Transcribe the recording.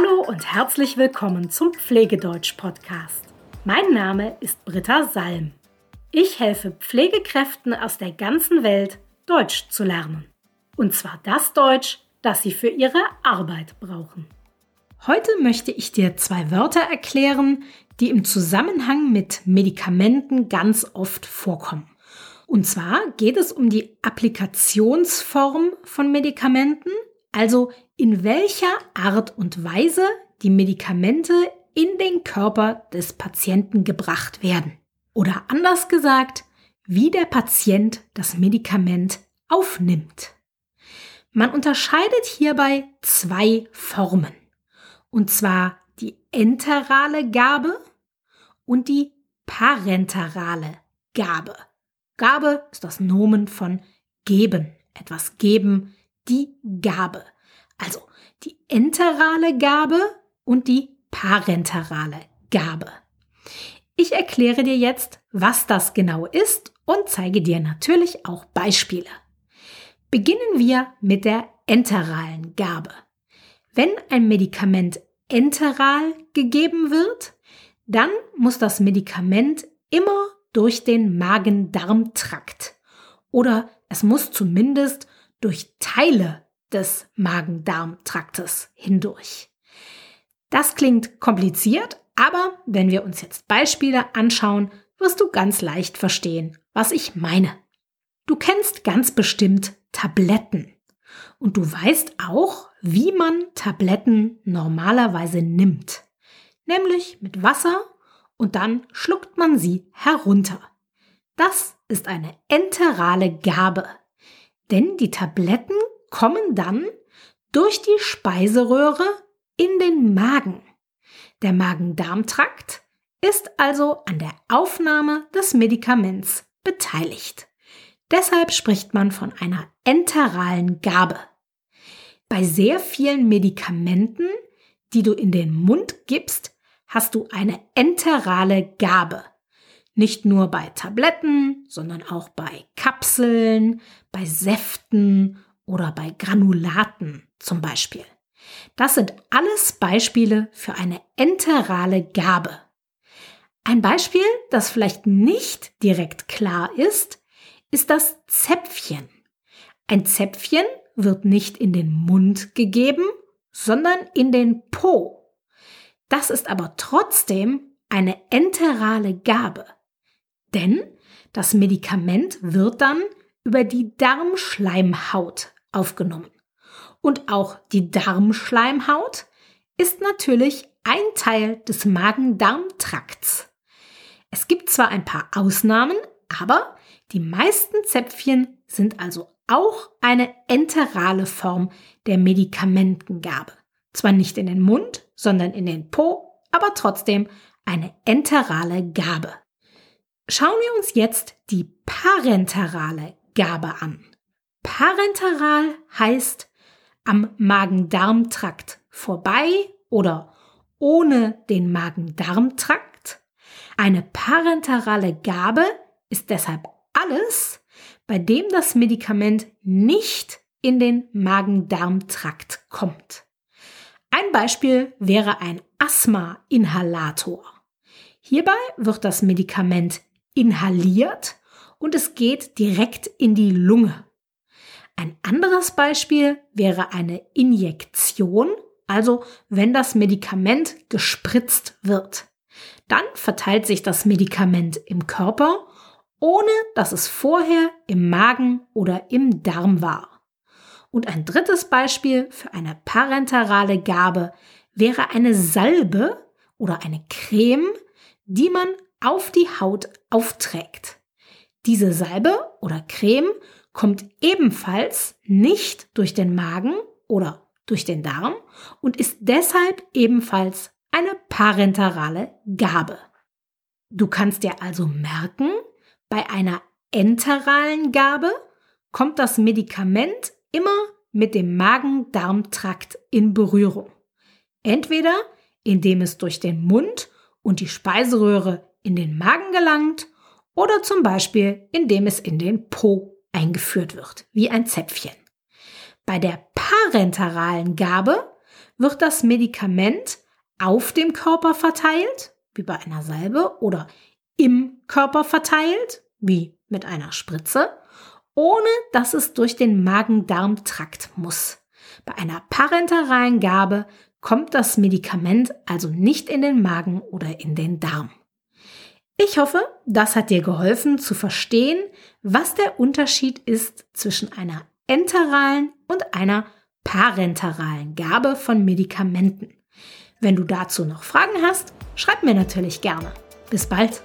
Hallo und herzlich willkommen zum Pflegedeutsch-Podcast. Mein Name ist Britta Salm. Ich helfe Pflegekräften aus der ganzen Welt, Deutsch zu lernen. Und zwar das Deutsch, das sie für ihre Arbeit brauchen. Heute möchte ich dir zwei Wörter erklären, die im Zusammenhang mit Medikamenten ganz oft vorkommen. Und zwar geht es um die Applikationsform von Medikamenten, also in welcher Art und Weise die Medikamente in den Körper des Patienten gebracht werden. Oder anders gesagt, wie der Patient das Medikament aufnimmt. Man unterscheidet hierbei zwei Formen. Und zwar die enterale Gabe und die parenterale Gabe. Gabe ist das Nomen von geben, etwas geben, die Gabe. Also die enterale Gabe und die parenterale Gabe. Ich erkläre dir jetzt, was das genau ist und zeige dir natürlich auch Beispiele. Beginnen wir mit der enteralen Gabe. Wenn ein Medikament enteral gegeben wird, dann muss das Medikament immer durch den Magen-Darm-Trakt oder es muss zumindest durch Teile des Magen-Darm-Traktes hindurch. Das klingt kompliziert, aber wenn wir uns jetzt Beispiele anschauen, wirst du ganz leicht verstehen, was ich meine. Du kennst ganz bestimmt Tabletten und du weißt auch, wie man Tabletten normalerweise nimmt, nämlich mit Wasser und dann schluckt man sie herunter. Das ist eine enterale Gabe, denn die Tabletten kommen dann durch die Speiseröhre in den Magen. Der Magen-Darm-Trakt ist also an der Aufnahme des Medikaments beteiligt. Deshalb spricht man von einer enteralen Gabe. Bei sehr vielen Medikamenten, die du in den Mund gibst, hast du eine enterale Gabe. Nicht nur bei Tabletten, sondern auch bei Kapseln, bei Säften oder bei Granulaten zum Beispiel. Das sind alles Beispiele für eine enterale Gabe. Ein Beispiel, das vielleicht nicht direkt klar ist, ist das Zäpfchen. Ein Zäpfchen wird nicht in den Mund gegeben, sondern in den Po. Das ist aber trotzdem eine enterale Gabe. Denn das Medikament wird dann über die Darmschleimhaut aufgenommen. Und auch die Darmschleimhaut ist natürlich ein Teil des Magen-Darm-Trakts. Es gibt zwar ein paar Ausnahmen, aber die meisten Zäpfchen sind also auch eine enterale Form der Medikamentengabe. Zwar nicht in den Mund, sondern in den Po, aber trotzdem eine enterale Gabe. Schauen wir uns jetzt die parenterale Gabe an. Parenteral heißt am Magen-Darm-Trakt vorbei oder ohne den Magen-Darm-Trakt. Eine parenterale Gabe ist deshalb alles, bei dem das Medikament nicht in den Magen-Darm-Trakt kommt. Ein Beispiel wäre ein Asthma-Inhalator. Hierbei wird das Medikament inhaliert und es geht direkt in die Lunge. Ein anderes Beispiel wäre eine Injektion, also wenn das Medikament gespritzt wird. Dann verteilt sich das Medikament im Körper, ohne dass es vorher im Magen oder im Darm war. Und ein drittes Beispiel für eine parenterale Gabe wäre eine Salbe oder eine Creme, die man auf die Haut aufträgt. Diese Salbe oder Creme kommt ebenfalls nicht durch den Magen oder durch den Darm und ist deshalb ebenfalls eine parenterale Gabe. Du kannst dir also merken, bei einer enteralen Gabe kommt das Medikament immer mit dem Magen-Darm-Trakt in Berührung. Entweder indem es durch den Mund und die Speiseröhre in den Magen gelangt oder zum Beispiel indem es in den Po eingeführt wird, wie ein Zäpfchen. Bei der parenteralen Gabe wird das Medikament auf dem Körper verteilt, wie bei einer Salbe, oder im Körper verteilt, wie mit einer Spritze, ohne dass es durch den Magen-Darm-Trakt muss. Bei einer parenteralen Gabe kommt das Medikament also nicht in den Magen oder in den Darm. Ich hoffe, das hat dir geholfen zu verstehen, was der Unterschied ist zwischen einer enteralen und einer parenteralen Gabe von Medikamenten. Wenn du dazu noch Fragen hast, schreib mir natürlich gerne. Bis bald!